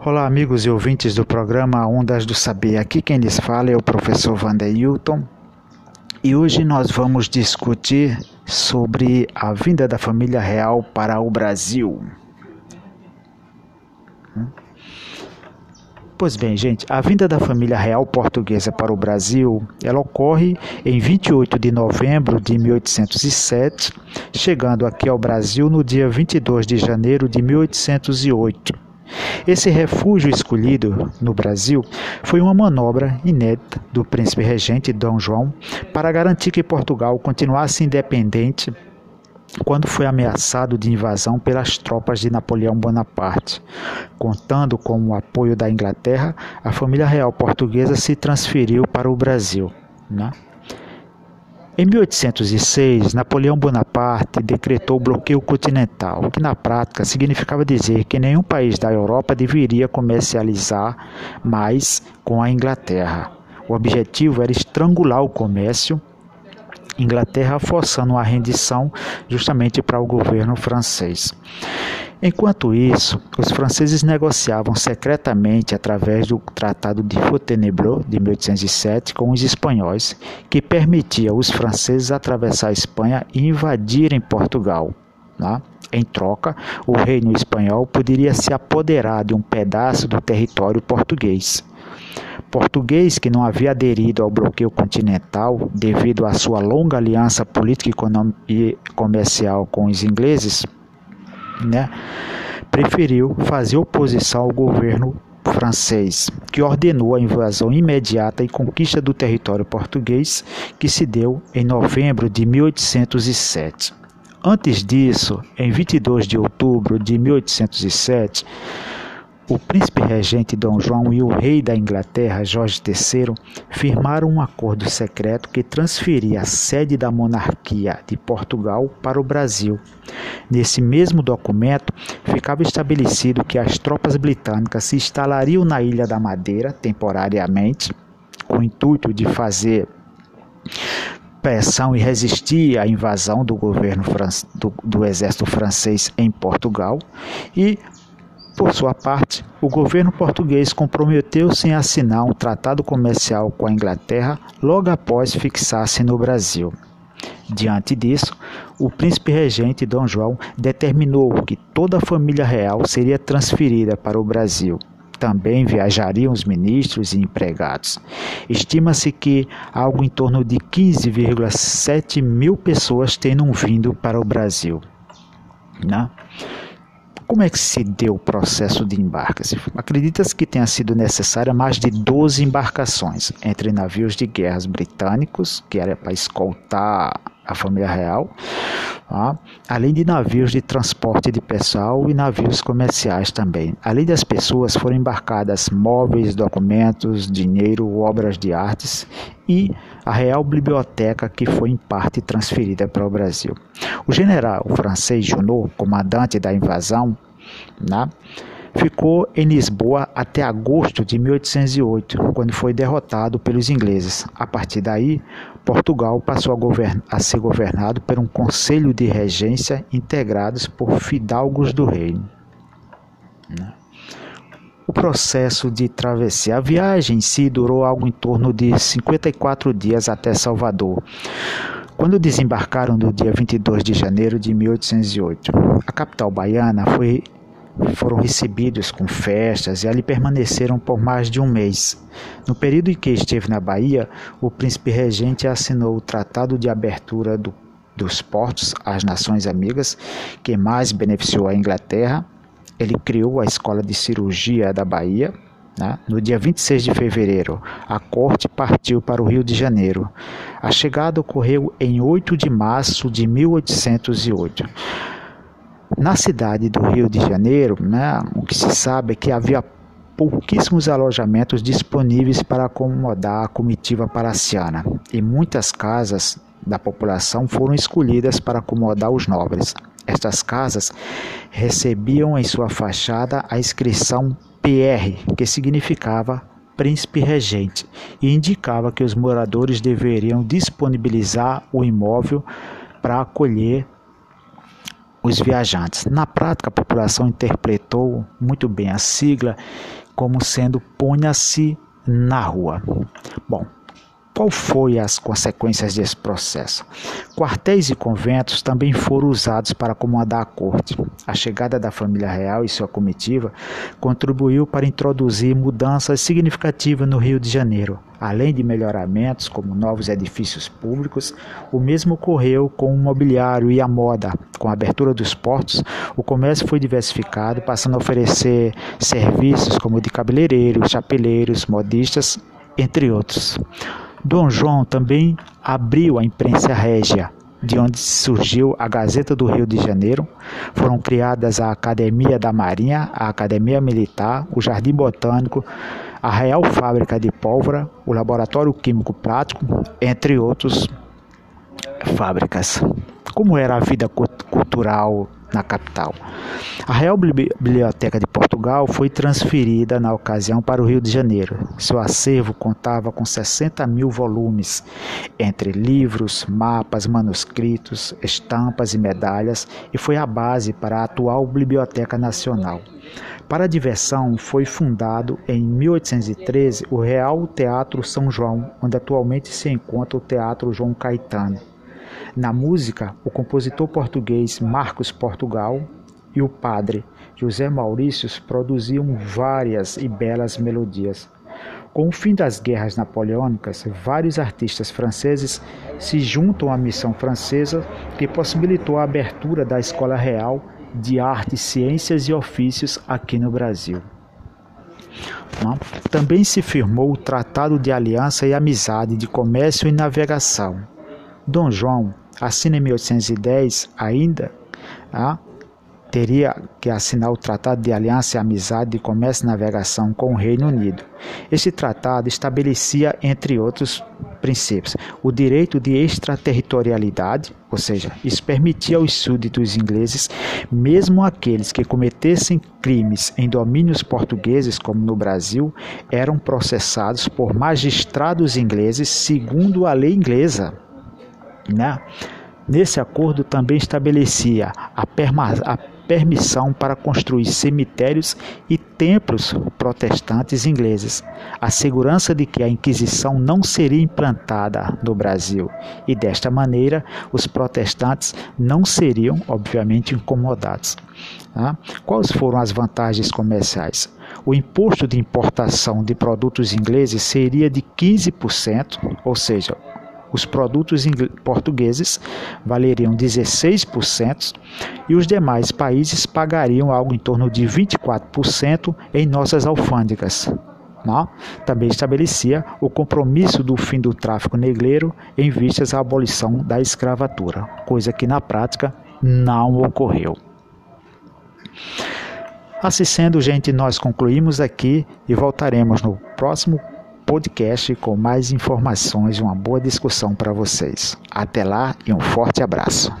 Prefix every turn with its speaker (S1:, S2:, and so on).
S1: Olá, amigos e ouvintes do programa Ondas do Saber. Aqui quem lhes fala é o professor Vander Hilton e hoje nós vamos discutir sobre a vinda da família real para o Brasil. Pois bem, gente, a vinda da família real portuguesa para o Brasil, ela ocorre em 28 de novembro de 1807, chegando aqui ao Brasil no dia 22 de janeiro de 1808 esse refúgio escolhido no Brasil foi uma manobra inédita do príncipe regente Dom João para garantir que Portugal continuasse independente quando foi ameaçado de invasão pelas tropas de Napoleão Bonaparte. Contando com o apoio da Inglaterra, a família real portuguesa se transferiu para o Brasil. Né? Em 1806, Napoleão Bonaparte decretou o bloqueio continental, o que na prática significava dizer que nenhum país da Europa deveria comercializar mais com a Inglaterra. O objetivo era estrangular o comércio Inglaterra forçando a rendição justamente para o governo francês. Enquanto isso, os franceses negociavam secretamente através do Tratado de Fontainebleau de 1807 com os espanhóis, que permitia aos franceses atravessar a Espanha e invadirem Portugal. Né? Em troca, o reino espanhol poderia se apoderar de um pedaço do território português. Português que não havia aderido ao bloqueio continental devido à sua longa aliança política e comercial com os ingleses, né, preferiu fazer oposição ao governo francês, que ordenou a invasão imediata e conquista do território português, que se deu em novembro de 1807. Antes disso, em 22 de outubro de 1807, o príncipe regente Dom João e o rei da Inglaterra, Jorge III, firmaram um acordo secreto que transferia a sede da monarquia de Portugal para o Brasil. Nesse mesmo documento, ficava estabelecido que as tropas britânicas se instalariam na Ilha da Madeira temporariamente, com o intuito de fazer pressão e resistir à invasão do governo do, do exército francês em Portugal e por sua parte, o governo português comprometeu-se em assinar um tratado comercial com a Inglaterra logo após fixar-se no Brasil. Diante disso, o príncipe regente Dom João determinou que toda a família real seria transferida para o Brasil. Também viajariam os ministros e empregados. Estima-se que algo em torno de 15,7 mil pessoas tenham vindo para o Brasil. Né? Como é que se deu o processo de embarque? Acredita-se que tenha sido necessária mais de 12 embarcações entre navios de guerras britânicos, que era para escoltar a família real, tá? além de navios de transporte de pessoal e navios comerciais também. Além das pessoas, foram embarcadas móveis, documentos, dinheiro, obras de artes e a Real Biblioteca, que foi em parte transferida para o Brasil. O general francês Junot, comandante da invasão, né, ficou em Lisboa até agosto de 1808, quando foi derrotado pelos ingleses. A partir daí, Portugal passou a, a, ser governado por um conselho de regência integrados por fidalgos do reino. Né? O processo de travessia, a viagem em si durou algo em torno de 54 dias até Salvador. Quando desembarcaram no dia 22 de janeiro de 1808, a capital baiana foi foram recebidos com festas e ali permaneceram por mais de um mês. No período em que esteve na Bahia, o príncipe regente assinou o Tratado de Abertura do, dos Portos às Nações Amigas, que mais beneficiou a Inglaterra. Ele criou a Escola de Cirurgia da Bahia. Né? No dia 26 de fevereiro, a corte partiu para o Rio de Janeiro. A chegada ocorreu em 8 de março de 1808. Na cidade do Rio de Janeiro, né, o que se sabe é que havia pouquíssimos alojamentos disponíveis para acomodar a comitiva palaciana, e muitas casas da população foram escolhidas para acomodar os nobres. Estas casas recebiam em sua fachada a inscrição PR, que significava príncipe regente, e indicava que os moradores deveriam disponibilizar o imóvel para acolher os viajantes. Na prática, a população interpretou muito bem a sigla como sendo ponha-se na rua. Bom, qual foi as consequências desse processo? Quartéis e conventos também foram usados para acomodar a corte. A chegada da família real e sua comitiva contribuiu para introduzir mudanças significativas no Rio de Janeiro. Além de melhoramentos, como novos edifícios públicos, o mesmo ocorreu com o mobiliário e a moda. Com a abertura dos portos, o comércio foi diversificado, passando a oferecer serviços como de cabeleireiros, chapeleiros, modistas, entre outros. Dom João também abriu a imprensa régia, de onde surgiu a Gazeta do Rio de Janeiro. Foram criadas a Academia da Marinha, a Academia Militar, o Jardim Botânico, a Real Fábrica de Pólvora, o Laboratório Químico Prático, entre outros fábricas. Como era a vida cultural na capital. A Real Biblioteca de Portugal foi transferida na ocasião para o Rio de Janeiro. Seu acervo contava com 60 mil volumes, entre livros, mapas, manuscritos, estampas e medalhas, e foi a base para a atual Biblioteca Nacional. Para a diversão, foi fundado em 1813 o Real Teatro São João, onde atualmente se encontra o Teatro João Caetano. Na música, o compositor português Marcos Portugal e o padre José Maurício produziam várias e belas melodias. Com o fim das guerras napoleônicas, vários artistas franceses se juntam à missão francesa que possibilitou a abertura da Escola Real de Artes, Ciências e Ofícios aqui no Brasil. Também se firmou o Tratado de Aliança e Amizade de Comércio e Navegação. Dom João assina em 1810 ainda, ah, teria que assinar o Tratado de Aliança e Amizade de Comércio e Navegação com o Reino Unido. Este tratado estabelecia, entre outros princípios, o direito de extraterritorialidade, ou seja, isso permitia aos súditos ingleses, mesmo aqueles que cometessem crimes em domínios portugueses, como no Brasil, eram processados por magistrados ingleses segundo a lei inglesa. Né? Nesse acordo também estabelecia a, a permissão para construir cemitérios e templos protestantes ingleses, a segurança de que a Inquisição não seria implantada no Brasil e, desta maneira, os protestantes não seriam, obviamente, incomodados. Tá? Quais foram as vantagens comerciais? O imposto de importação de produtos ingleses seria de 15%, ou seja, os produtos portugueses valeriam 16% e os demais países pagariam algo em torno de 24% em nossas alfândegas. Não? Né? Também estabelecia o compromisso do fim do tráfico negreiro em vistas à abolição da escravatura, coisa que na prática não ocorreu. Assim sendo, gente, nós concluímos aqui e voltaremos no próximo podcast com mais informações e uma boa discussão para vocês. Até lá e um forte abraço.